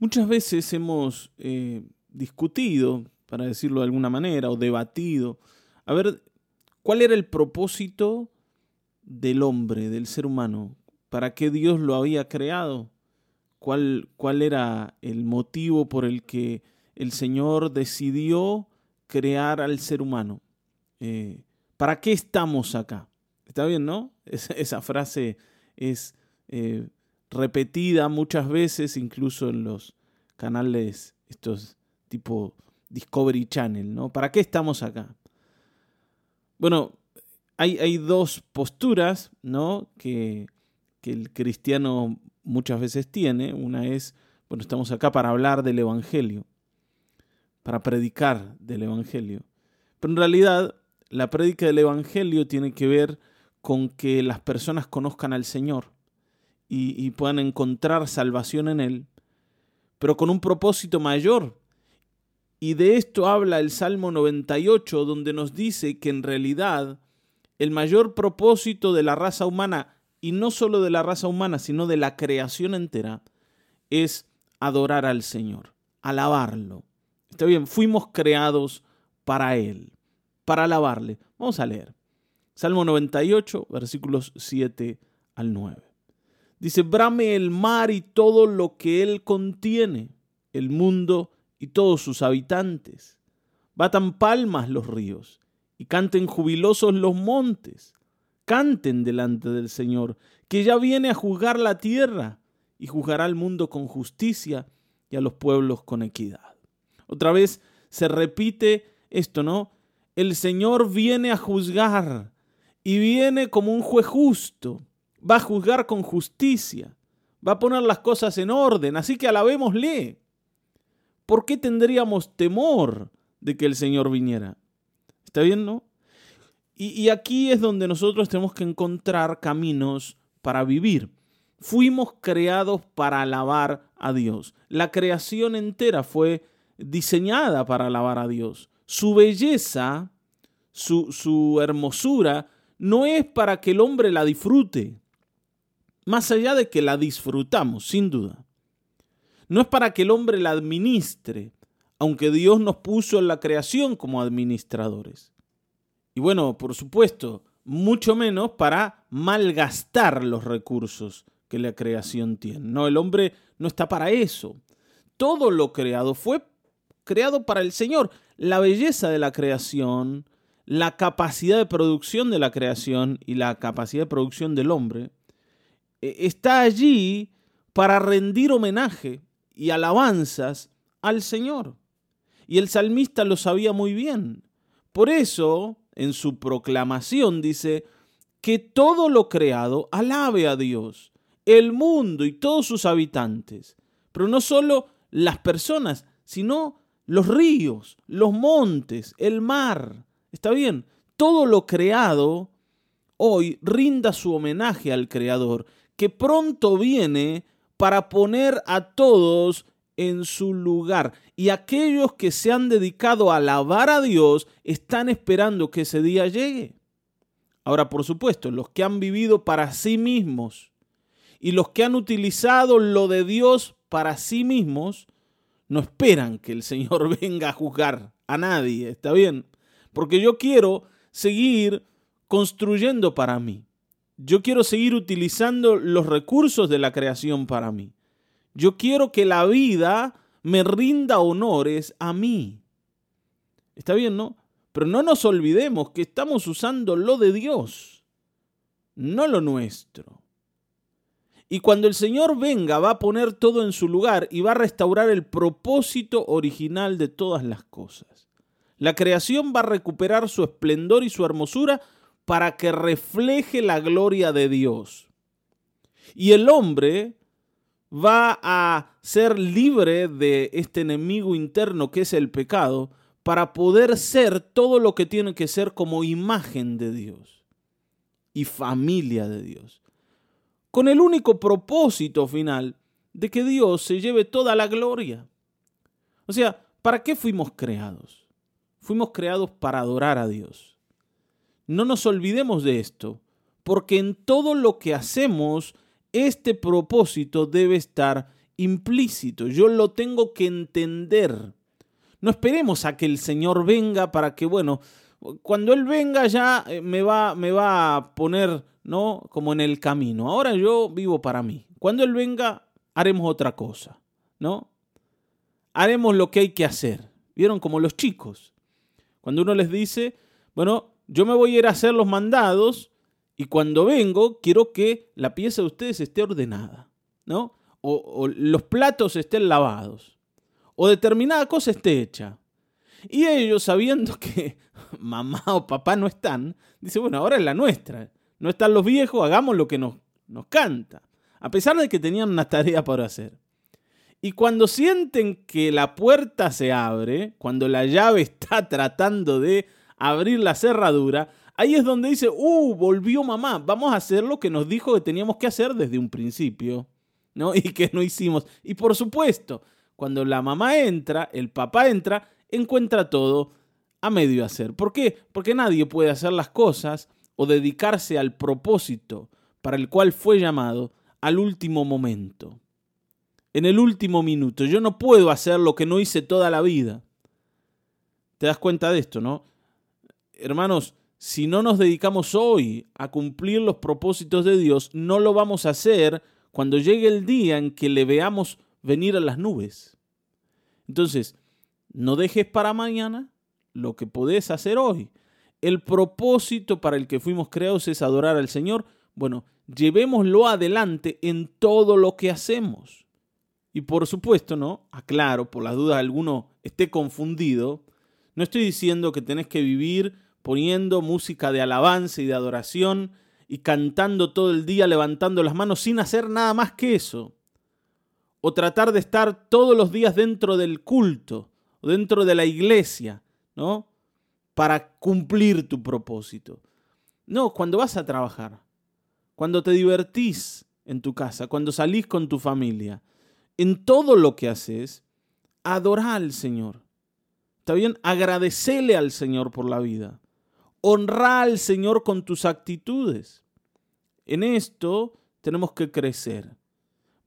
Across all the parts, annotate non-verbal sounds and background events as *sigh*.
Muchas veces hemos eh, discutido, para decirlo de alguna manera, o debatido, a ver cuál era el propósito del hombre, del ser humano, para qué Dios lo había creado, cuál, cuál era el motivo por el que el Señor decidió crear al ser humano. Eh, ¿Para qué estamos acá? Está bien, ¿no? *laughs* esa frase es eh, repetida muchas veces, incluso en los canales estos tipo Discovery Channel, ¿no? ¿Para qué estamos acá? Bueno, hay, hay dos posturas, ¿no? Que, que el cristiano muchas veces tiene. Una es, bueno, estamos acá para hablar del Evangelio, para predicar del Evangelio. Pero en realidad, la prédica del Evangelio tiene que ver con que las personas conozcan al Señor y, puedan encontrar salvación en Él, pero con un propósito mayor. Y de esto habla el Salmo 98, donde nos dice que en realidad el mayor propósito de la raza humana, y no solo de la raza humana, sino de la creación entera, es adorar al Señor, alabarlo. Está bien, fuimos creados para Él, para alabarle. Vamos a leer. Salmo 98, versículos 7 al 9. Dice, brame el mar y todo lo que él contiene, el mundo y todos sus habitantes. Batan palmas los ríos y canten jubilosos los montes. Canten delante del Señor, que ya viene a juzgar la tierra y juzgará al mundo con justicia y a los pueblos con equidad. Otra vez se repite esto, ¿no? El Señor viene a juzgar y viene como un juez justo va a juzgar con justicia, va a poner las cosas en orden, así que alabémosle. ¿Por qué tendríamos temor de que el Señor viniera? ¿Está bien, no? Y, y aquí es donde nosotros tenemos que encontrar caminos para vivir. Fuimos creados para alabar a Dios. La creación entera fue diseñada para alabar a Dios. Su belleza, su, su hermosura, no es para que el hombre la disfrute más allá de que la disfrutamos, sin duda. No es para que el hombre la administre, aunque Dios nos puso en la creación como administradores. Y bueno, por supuesto, mucho menos para malgastar los recursos que la creación tiene. No, el hombre no está para eso. Todo lo creado fue creado para el Señor. La belleza de la creación, la capacidad de producción de la creación y la capacidad de producción del hombre está allí para rendir homenaje y alabanzas al Señor. Y el salmista lo sabía muy bien. Por eso, en su proclamación dice, que todo lo creado alabe a Dios, el mundo y todos sus habitantes. Pero no solo las personas, sino los ríos, los montes, el mar. ¿Está bien? Todo lo creado hoy rinda su homenaje al Creador que pronto viene para poner a todos en su lugar. Y aquellos que se han dedicado a alabar a Dios están esperando que ese día llegue. Ahora, por supuesto, los que han vivido para sí mismos y los que han utilizado lo de Dios para sí mismos, no esperan que el Señor *laughs* venga a juzgar a nadie, ¿está bien? Porque yo quiero seguir construyendo para mí. Yo quiero seguir utilizando los recursos de la creación para mí. Yo quiero que la vida me rinda honores a mí. Está bien, ¿no? Pero no nos olvidemos que estamos usando lo de Dios, no lo nuestro. Y cuando el Señor venga va a poner todo en su lugar y va a restaurar el propósito original de todas las cosas. La creación va a recuperar su esplendor y su hermosura para que refleje la gloria de Dios. Y el hombre va a ser libre de este enemigo interno que es el pecado para poder ser todo lo que tiene que ser como imagen de Dios y familia de Dios. Con el único propósito final de que Dios se lleve toda la gloria. O sea, ¿para qué fuimos creados? Fuimos creados para adorar a Dios. No nos olvidemos de esto, porque en todo lo que hacemos, este propósito debe estar implícito, yo lo tengo que entender. No esperemos a que el Señor venga para que, bueno, cuando Él venga ya eh, me va, me va a poner, ¿no? Como en el camino. Ahora yo vivo para mí. Cuando Él venga, haremos otra cosa, ¿no? Haremos lo que hay que hacer. ¿Vieron? Como los chicos. Cuando uno les dice, bueno, yo me voy a ir a hacer los mandados y cuando vengo quiero que la pieza de ustedes esté ordenada, ¿no? O, los platos estén lavados, o determinada cosa esté hecha. Y ellos, sabiendo que *laughs* mamá o papá no están, dice, bueno, ahora es la nuestra. No están los viejos, hagamos lo que nos, nos canta. A pesar de que tenían una tarea por hacer. Y cuando sienten que la puerta se abre, cuando la llave está tratando de abrir la cerradura, ahí es donde dice, uh, volvió mamá, vamos a hacer lo que nos dijo que teníamos que hacer desde un principio, ¿no? *laughs* Y que no hicimos. Y por supuesto, cuando la mamá entra, el papá entra, encuentra todo a medio hacer. ¿Por qué? Porque nadie puede hacer las cosas o dedicarse al propósito para el cual fue llamado al último momento en el último minuto. Yo no puedo hacer lo que no hice toda la vida. ¿Te das cuenta de esto, no? Hermanos, si no nos dedicamos hoy a cumplir los propósitos de Dios, no lo vamos a hacer cuando llegue el día en que le veamos venir a las nubes. Entonces, no dejes para mañana lo que podés hacer hoy. El propósito para el que fuimos creados es adorar al Señor. Bueno, llevémoslo adelante en todo lo que hacemos. Y por supuesto, ¿no? Aclaro, por las dudas alguno esté confundido, no estoy diciendo que tenés que vivir poniendo música de alabanza y de adoración y cantando todo el día, levantando las manos sin hacer nada más que eso. O tratar de estar todos los días dentro del culto dentro de la iglesia, ¿no? Para cumplir tu propósito. No, cuando vas a trabajar, cuando te divertís en tu casa, cuando salís con tu familia, en todo lo que haces, adora al Señor. ¿Está bien? Agradecele al Señor por la vida. Honra al Señor con tus actitudes. En esto tenemos que crecer.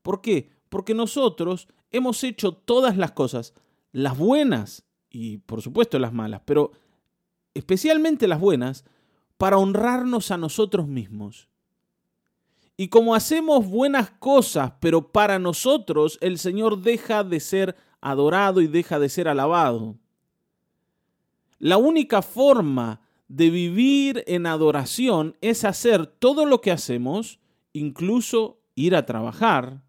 ¿Por qué? Porque nosotros hemos hecho todas las cosas, las buenas y por supuesto las malas, pero especialmente las buenas, para honrarnos a nosotros mismos. Y como hacemos buenas cosas, pero para nosotros el Señor deja de ser adorado y deja de ser alabado. La única forma de vivir en adoración es hacer todo lo que hacemos, incluso ir a trabajar,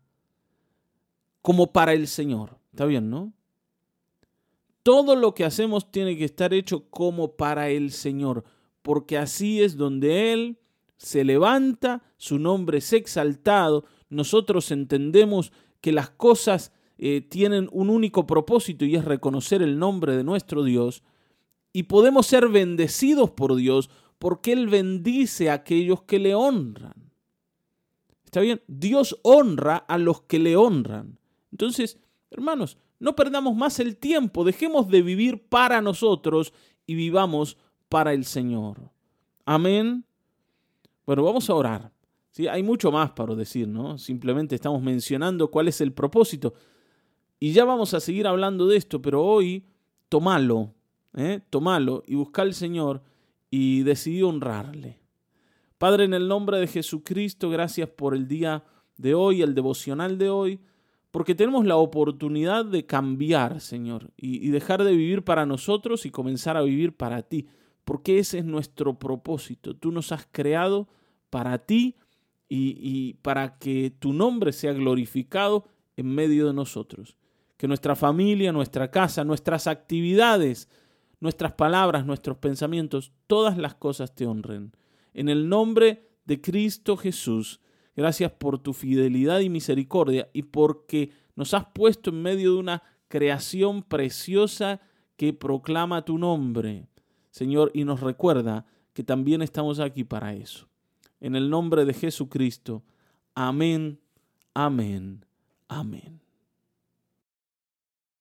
como para el Señor. ¿Está bien, no? Todo lo que hacemos tiene que estar hecho como para el Señor, porque así es donde Él se levanta, su nombre es exaltado, nosotros entendemos que las cosas eh, tienen un único propósito y es reconocer el nombre de nuestro Dios, y podemos ser bendecidos por Dios porque Él bendice a aquellos que le honran. ¿Está bien? Dios honra a los que le honran. Entonces, hermanos, no perdamos más el tiempo, dejemos de vivir para nosotros y vivamos para el Señor. Amén. Bueno, vamos a orar. ¿sí? Hay mucho más para decir, ¿no? Simplemente estamos mencionando cuál es el propósito. Y ya vamos a seguir hablando de esto, pero hoy tomalo, ¿eh? tomalo y busca al Señor y decidí honrarle. Padre, en el nombre de Jesucristo, gracias por el día de hoy, el devocional de hoy, porque tenemos la oportunidad de cambiar, Señor, y, y dejar de vivir para nosotros y comenzar a vivir para ti porque ese es nuestro propósito. Tú nos has creado para ti y, para que tu nombre sea glorificado en medio de nosotros. Que nuestra familia, nuestra casa, nuestras actividades, nuestras palabras, nuestros pensamientos, todas las cosas te honren. En el nombre de Cristo Jesús, gracias por tu fidelidad y misericordia y porque nos has puesto en medio de una creación preciosa que proclama tu nombre. Señor, y nos recuerda que también estamos aquí para eso. En el nombre de Jesucristo. Amén, amén, amén.